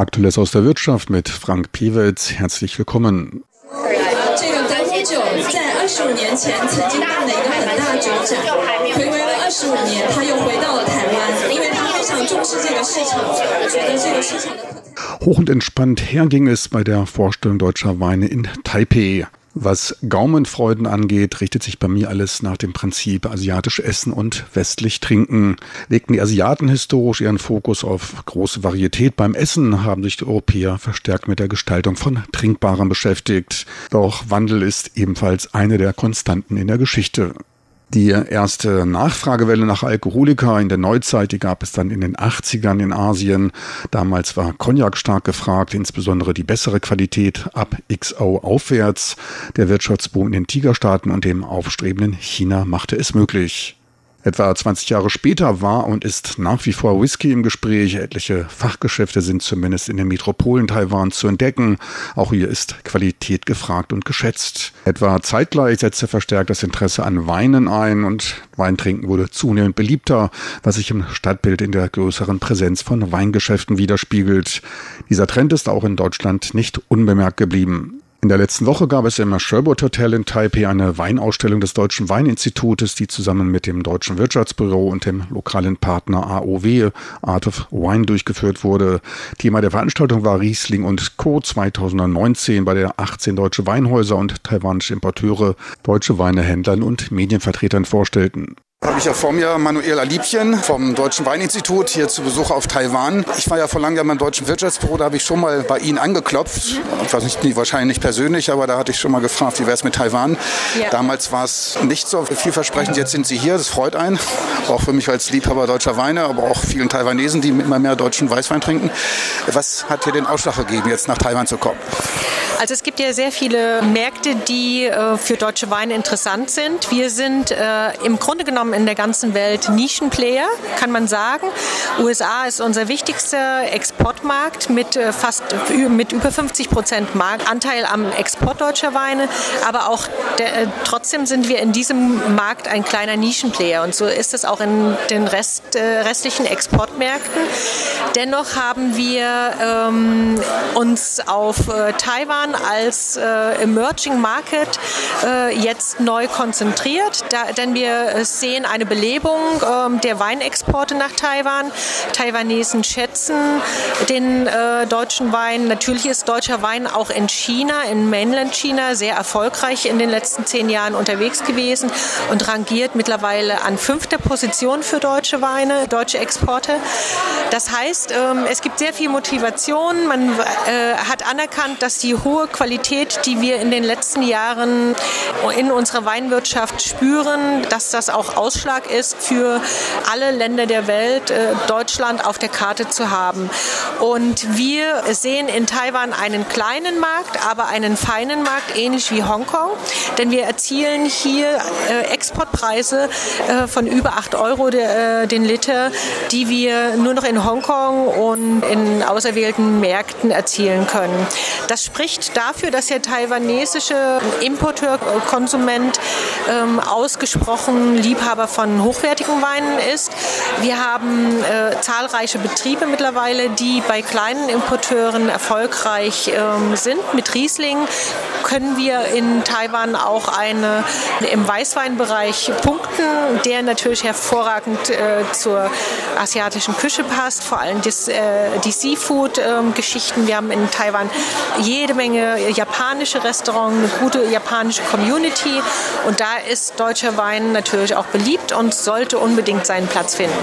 Aktuelles aus der Wirtschaft mit Frank Pewitz. Herzlich willkommen. Hoch und entspannt herging es bei der Vorstellung deutscher Weine in Taipei. Was Gaumenfreuden angeht, richtet sich bei mir alles nach dem Prinzip asiatisch essen und westlich trinken. Legten die Asiaten historisch ihren Fokus auf große Varietät beim Essen, haben sich die Europäer verstärkt mit der Gestaltung von Trinkbarem beschäftigt. Doch Wandel ist ebenfalls eine der Konstanten in der Geschichte. Die erste Nachfragewelle nach Alkoholika in der Neuzeit, die gab es dann in den 80ern in Asien. Damals war Cognac stark gefragt, insbesondere die bessere Qualität ab XO aufwärts. Der Wirtschaftsboom in den Tigerstaaten und dem aufstrebenden China machte es möglich. Etwa 20 Jahre später war und ist nach wie vor Whisky im Gespräch. Etliche Fachgeschäfte sind zumindest in den Metropolen Taiwans zu entdecken. Auch hier ist Qualität gefragt und geschätzt. Etwa zeitgleich setzte verstärkt das Interesse an Weinen ein und Weintrinken wurde zunehmend beliebter, was sich im Stadtbild in der größeren Präsenz von Weingeschäften widerspiegelt. Dieser Trend ist auch in Deutschland nicht unbemerkt geblieben. In der letzten Woche gab es im Sherwood Hotel in Taipei eine Weinausstellung des Deutschen Weininstitutes, die zusammen mit dem Deutschen Wirtschaftsbüro und dem lokalen Partner AOW Art of Wine durchgeführt wurde. Thema der Veranstaltung war Riesling und Co. 2019, bei der 18 deutsche Weinhäuser und taiwanische Importeure deutsche Weinehändlern und Medienvertretern vorstellten. Habe ich ja vor mir Manuela Liebchen vom Deutschen Weininstitut hier zu Besuch auf Taiwan. Ich war ja vor langem beim Deutschen Wirtschaftsbüro, da habe ich schon mal bei Ihnen angeklopft. Ich weiß nicht, wahrscheinlich nicht persönlich, aber da hatte ich schon mal gefragt, wie wäre es mit Taiwan. Ja. Damals war es nicht so vielversprechend. Jetzt sind Sie hier, das freut einen. Auch für mich als Liebhaber deutscher Weine, aber auch vielen Taiwanesen, die immer mehr deutschen Weißwein trinken. Was hat hier den Ausschlag gegeben, jetzt nach Taiwan zu kommen? Also es gibt ja sehr viele Märkte, die äh, für deutsche Weine interessant sind. Wir sind äh, im Grunde genommen in der ganzen Welt Nischenplayer, kann man sagen. USA ist unser wichtigster Exportmarkt mit äh, fast mit über 50 Prozent Anteil am Export deutscher Weine. Aber auch der, äh, trotzdem sind wir in diesem Markt ein kleiner Nischenplayer und so ist es auch in den Rest, äh, restlichen Exportmärkten. Dennoch haben wir ähm, uns auf Taiwan als äh, Emerging Market jetzt neu konzentriert, da, denn wir sehen eine Belebung äh, der Weinexporte nach Taiwan. Taiwanesen schätzen den äh, deutschen Wein. Natürlich ist deutscher Wein auch in China, in Mainland China, sehr erfolgreich in den letzten zehn Jahren unterwegs gewesen und rangiert mittlerweile an fünfter Position für deutsche Weine, deutsche Exporte. Das heißt, ähm, es gibt sehr viel Motivation. Man äh, hat anerkannt, dass die hohe Qualität, die wir in den letzten Jahren in unserer Weinwirtschaft spüren, dass das auch Ausschlag ist für alle Länder der Welt, äh, Deutschland auf der Karte zu haben. Und wir sehen in Taiwan einen kleinen Markt, aber einen feinen Markt, ähnlich wie Hongkong, denn wir erzielen hier äh, Exportpreise äh, von über 8 Euro den Liter, die wir nur noch in Hongkong und in auserwählten Märkten erzielen können. Das spricht dafür, dass der taiwanesische Importeur, Konsument ähm, ausgesprochen Liebhaber von hochwertigen Weinen ist. Wir haben äh, zahlreiche Betriebe mittlerweile, die bei kleinen Importeuren erfolgreich ähm, sind. Mit Riesling können wir in Taiwan auch eine im Weißweinbereich punkten, der natürlich hervorragend äh, zur asiatischen Küche passt, vor allem das, äh, die Seafood-Geschichten. Wir haben in Taiwan jede Menge japanische Restaurants, eine gute japanische Community und da ist deutscher Wein natürlich auch beliebt und sollte unbedingt seinen Platz finden.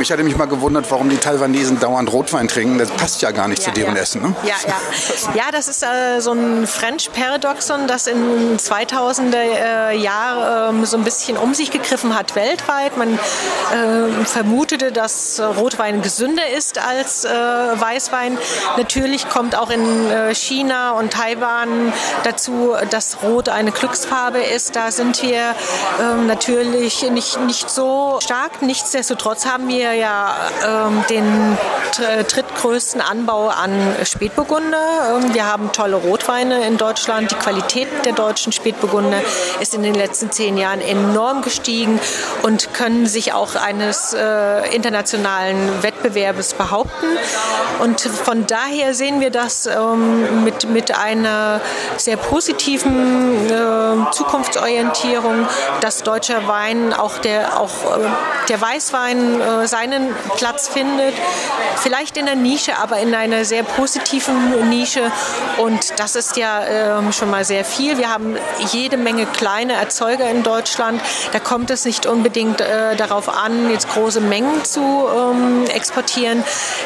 Ich hatte mich mal gewundert, warum die Taiwanesen dauernd Rotwein trinken. Das passt ja gar nicht ja, zu deren ja. Essen. Ne? Ja, ja. ja, das ist äh, so ein French Paradoxon, das in 2000er äh, Jahr äh, so ein bisschen um sich gegriffen hat weltweit. Man äh, vermutete, dass Rotwein gesünder ist als äh, Weißwein. Natürlich kommt auch in äh, China und Taiwan dazu, dass Rot eine Glücksfarbe ist. Da sind wir ähm, natürlich nicht, nicht so stark. Nichtsdestotrotz haben wir ja ähm, den drittgrößten Anbau an Spätburgunder. Ähm, wir haben tolle Rotweine in Deutschland. Die Qualität der deutschen Spätburgunder ist in den letzten zehn Jahren enorm gestiegen und können sich auch eines äh, internationalen Wettbewerbes behaupten. Und von daher sehen wir das ähm, mit, mit einer sehr positiven äh, Zukunftsorientierung, dass deutscher Wein, auch der, auch, äh, der Weißwein äh, seinen Platz findet. Vielleicht in der Nische, aber in einer sehr positiven Nische. Und das ist ja ähm, schon mal sehr viel. Wir haben jede Menge kleine Erzeuger in Deutschland. Da kommt es nicht unbedingt äh, darauf an, jetzt große Mengen zu ähm, exportieren,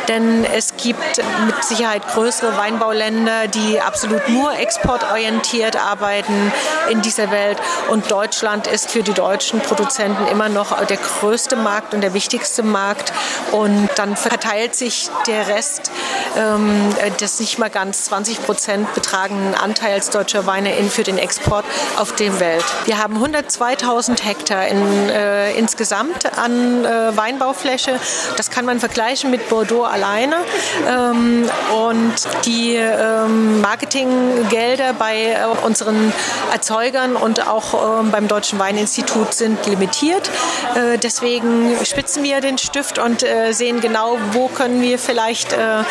denn es gibt mit Sicherheit größere Weinbauländer, die absolut nur exportorientiert arbeiten in dieser Welt. Und Deutschland ist für die deutschen Produzenten immer noch der größte Markt und der wichtigste Markt. Und dann verteilt sich der Rest ähm, des nicht mal ganz 20 Prozent betragenden Anteils deutscher Weine in, für den Export auf der Welt. Wir haben 102.000 Hektar in, äh, insgesamt an äh, Weinbaufläche. Das kann man vergleichen mit Bordeaux alleine. Ähm, und die ähm, Marketinggelder bei äh, unseren Erzeugern und auch ähm, beim Deutschen Weininstitut sind limitiert. Äh, deswegen spitzen wir den Stift und äh, sehen genau, wo können wir vielleicht äh,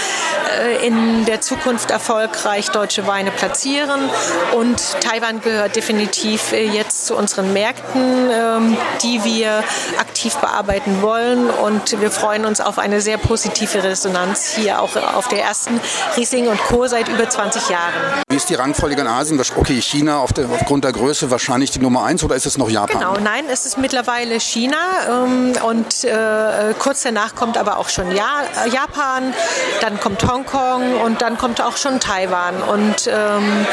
äh, in der Zukunft erfolgreich deutsche Weine platzieren. Und Taiwan gehört definitiv äh, jetzt zu unseren Märkten, ähm, die wir aktiv bearbeiten wollen. Und wir freuen uns auf eine sehr positive Resonanz hier auch auf der ersten Riesling und Co. seit über 20 Jahren. Wie ist die Rangfolge in Asien? Okay, China auf der, aufgrund der Größe wahrscheinlich die Nummer eins oder ist es noch Japan? Genau, nein, es ist mittlerweile China ähm, und äh, kurz danach kommt aber auch schon ja Japan, dann kommt Hongkong und dann kommt auch schon Taiwan. Und ähm,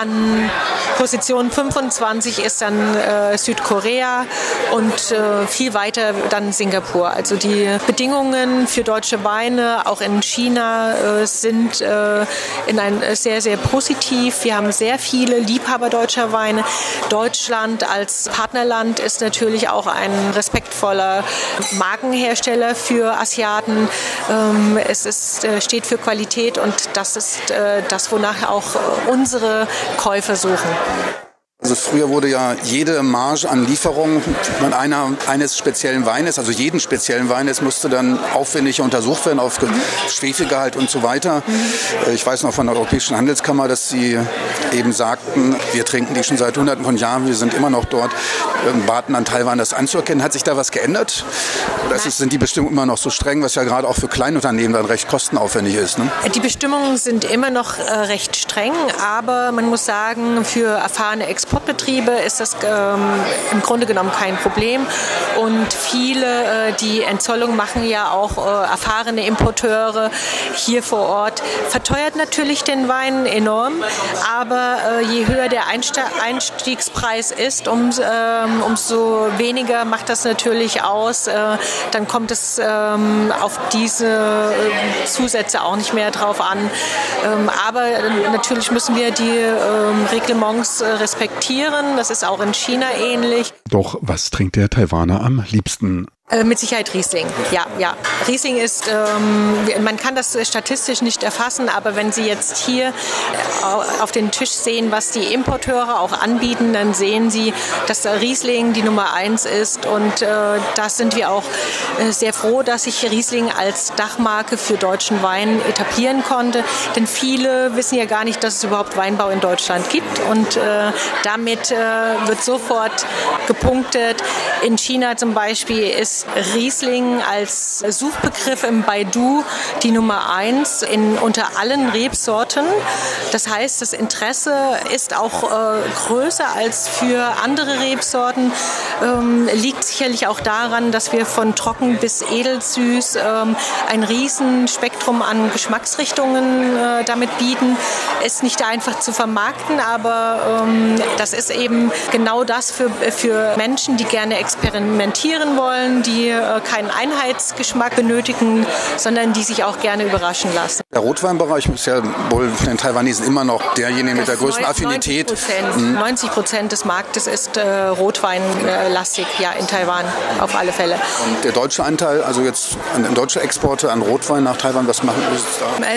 an Position 25 ist dann äh, Südkorea und äh, viel weiter dann Singapur. Also die Bedingungen für deutsche Weine auch in China äh, sind äh, in ein sehr, sehr positiv. Wir haben sehr viele Liebhaber deutscher Weine. Deutschland als Partnerland ist natürlich auch ein respektvoller Markenhersteller für Asiaten. Ähm, es ist, äh, steht für Qualität und das ist äh, das, wonach auch unsere Käufer suchen. Also früher wurde ja jede Marge an Lieferung von einer, eines speziellen Weines, also jeden speziellen Weines, musste dann aufwendig untersucht werden auf Schwefelgehalt und so weiter. Mhm. Ich weiß noch von der Europäischen Handelskammer, dass sie eben sagten, wir trinken die schon seit hunderten von Jahren, wir sind immer noch dort, warten an Taiwan das anzuerkennen. Hat sich da was geändert? Oder ist, sind die Bestimmungen immer noch so streng, was ja gerade auch für Kleinunternehmen dann recht kostenaufwendig ist? Ne? Die Bestimmungen sind immer noch äh, recht streng, aber man muss sagen, für erfahrene Exportbetriebe ist das ähm, im Grunde genommen kein Problem. Und viele, äh, die Entzollung machen ja auch äh, erfahrene Importeure hier vor Ort. Verteuert natürlich den Wein enorm, aber äh, je höher der Einste Einstiegspreis ist, um, ähm, umso weniger macht das natürlich aus. Äh, dann kommt es ähm, auf diese äh, Zusätze auch nicht mehr drauf an. Ähm, aber natürlich müssen wir die ähm, Reglements äh, respektieren. Das ist auch in China ähnlich. Doch was trinkt der Taiwaner am liebsten? Äh, mit Sicherheit Riesling. Ja, ja. Riesling ist, ähm, man kann das statistisch nicht erfassen, aber wenn Sie jetzt hier äh, auf den Tisch sehen, was die Importeure auch anbieten, dann sehen Sie, dass Riesling die Nummer eins ist und äh, da sind wir auch äh, sehr froh, dass sich Riesling als Dachmarke für deutschen Wein etablieren konnte, denn viele wissen ja gar nicht, dass es überhaupt Weinbau in Deutschland gibt und äh, damit äh, wird sofort gepunktet. In China zum Beispiel ist Riesling als Suchbegriff im Baidu die Nummer eins in, unter allen Rebsorten. Das heißt, das Interesse ist auch äh, größer als für andere Rebsorten. Ähm, liegt sicherlich auch daran, dass wir von trocken bis edelsüß ähm, ein Riesenspektrum an Geschmacksrichtungen äh, damit bieten. Ist nicht einfach zu vermarkten, aber ähm, das ist eben genau das für, für Menschen, die gerne experimentieren wollen, die äh, keinen Einheitsgeschmack benötigen, sondern die sich auch gerne überraschen lassen. Der Rotweinbereich ist ja wohl den Taiwanesen immer noch derjenige mit der größten Affinität. 90 Prozent des Marktes ist äh, Rotweinlastig, ja, in Taiwan auf alle Fälle. Und der deutsche Anteil, also jetzt an deutsche Exporte an Rotwein nach Taiwan, was machen Sie da? Es